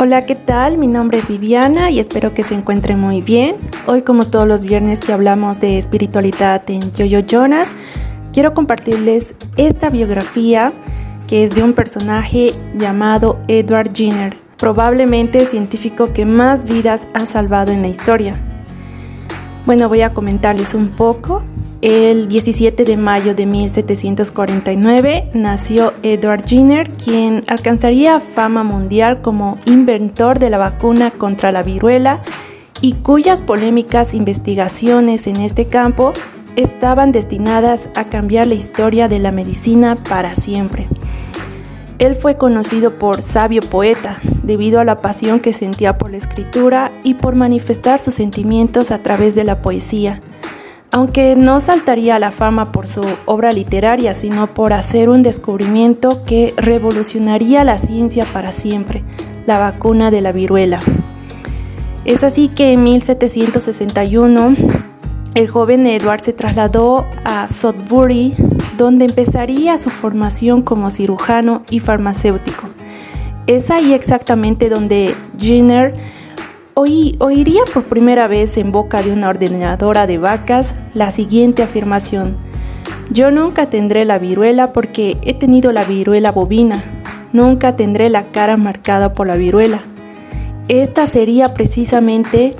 Hola, ¿qué tal? Mi nombre es Viviana y espero que se encuentren muy bien. Hoy, como todos los viernes que hablamos de espiritualidad en Yoyo Jonas, quiero compartirles esta biografía que es de un personaje llamado Edward Jenner, probablemente el científico que más vidas ha salvado en la historia. Bueno, voy a comentarles un poco. El 17 de mayo de 1749 nació Edward Jenner, quien alcanzaría fama mundial como inventor de la vacuna contra la viruela y cuyas polémicas investigaciones en este campo estaban destinadas a cambiar la historia de la medicina para siempre. Él fue conocido por sabio poeta, debido a la pasión que sentía por la escritura y por manifestar sus sentimientos a través de la poesía aunque no saltaría a la fama por su obra literaria, sino por hacer un descubrimiento que revolucionaría la ciencia para siempre, la vacuna de la viruela. Es así que en 1761 el joven Edward se trasladó a Sudbury, donde empezaría su formación como cirujano y farmacéutico. Es ahí exactamente donde Jenner oiría por primera vez en boca de una ordenadora de vacas la siguiente afirmación. Yo nunca tendré la viruela porque he tenido la viruela bovina. Nunca tendré la cara marcada por la viruela. Esta sería precisamente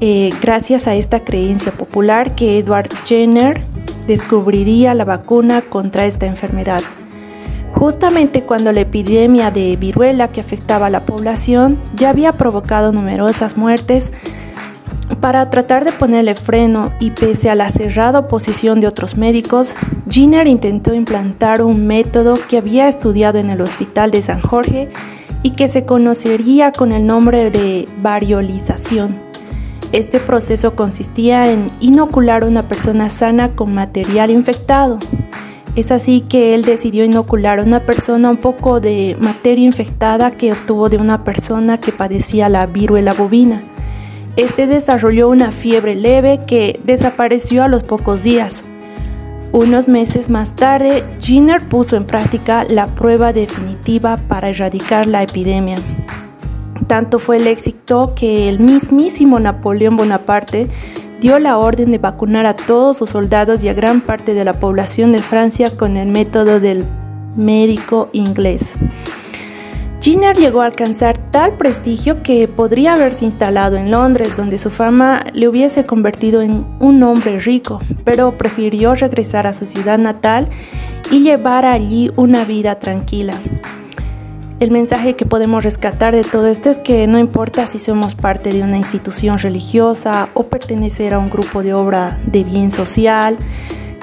eh, gracias a esta creencia popular que Edward Jenner descubriría la vacuna contra esta enfermedad. Justamente cuando la epidemia de viruela que afectaba a la población ya había provocado numerosas muertes, para tratar de ponerle freno y pese a la cerrada oposición de otros médicos, Jenner intentó implantar un método que había estudiado en el Hospital de San Jorge y que se conocería con el nombre de variolización. Este proceso consistía en inocular a una persona sana con material infectado, es así que él decidió inocular a una persona un poco de materia infectada que obtuvo de una persona que padecía la viruela bovina. Este desarrolló una fiebre leve que desapareció a los pocos días. Unos meses más tarde, Jenner puso en práctica la prueba definitiva para erradicar la epidemia. Tanto fue el éxito que el mismísimo Napoleón Bonaparte dio la orden de vacunar a todos sus soldados y a gran parte de la población de Francia con el método del médico inglés. Jenner llegó a alcanzar tal prestigio que podría haberse instalado en Londres, donde su fama le hubiese convertido en un hombre rico, pero prefirió regresar a su ciudad natal y llevar allí una vida tranquila. El mensaje que podemos rescatar de todo esto es que no importa si somos parte de una institución religiosa o pertenecer a un grupo de obra de bien social,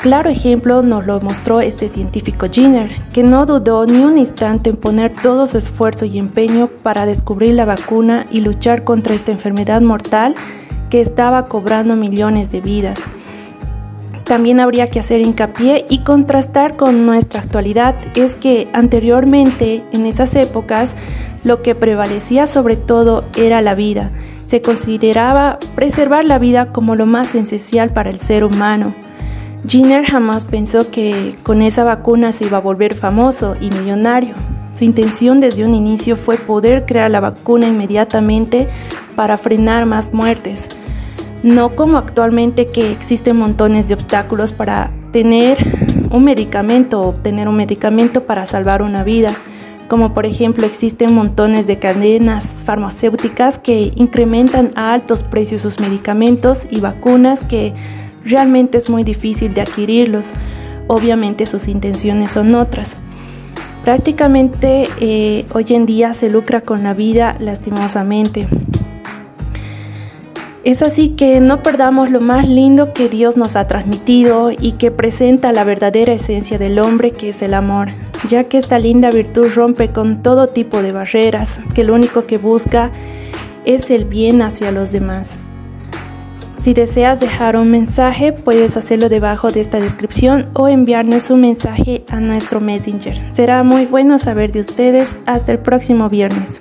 Claro ejemplo nos lo mostró este científico Jenner, que no dudó ni un instante en poner todo su esfuerzo y empeño para descubrir la vacuna y luchar contra esta enfermedad mortal que estaba cobrando millones de vidas. También habría que hacer hincapié y contrastar con nuestra actualidad es que anteriormente, en esas épocas, lo que prevalecía sobre todo era la vida. Se consideraba preservar la vida como lo más esencial para el ser humano. Jenner jamás pensó que con esa vacuna se iba a volver famoso y millonario. Su intención desde un inicio fue poder crear la vacuna inmediatamente para frenar más muertes no como actualmente que existen montones de obstáculos para tener un medicamento o obtener un medicamento para salvar una vida, como por ejemplo existen montones de cadenas farmacéuticas que incrementan a altos precios sus medicamentos y vacunas que realmente es muy difícil de adquirirlos. Obviamente sus intenciones son otras. Prácticamente eh, hoy en día se lucra con la vida lastimosamente. Es así que no perdamos lo más lindo que Dios nos ha transmitido y que presenta la verdadera esencia del hombre que es el amor, ya que esta linda virtud rompe con todo tipo de barreras, que lo único que busca es el bien hacia los demás. Si deseas dejar un mensaje, puedes hacerlo debajo de esta descripción o enviarnos un mensaje a nuestro Messenger. Será muy bueno saber de ustedes. Hasta el próximo viernes.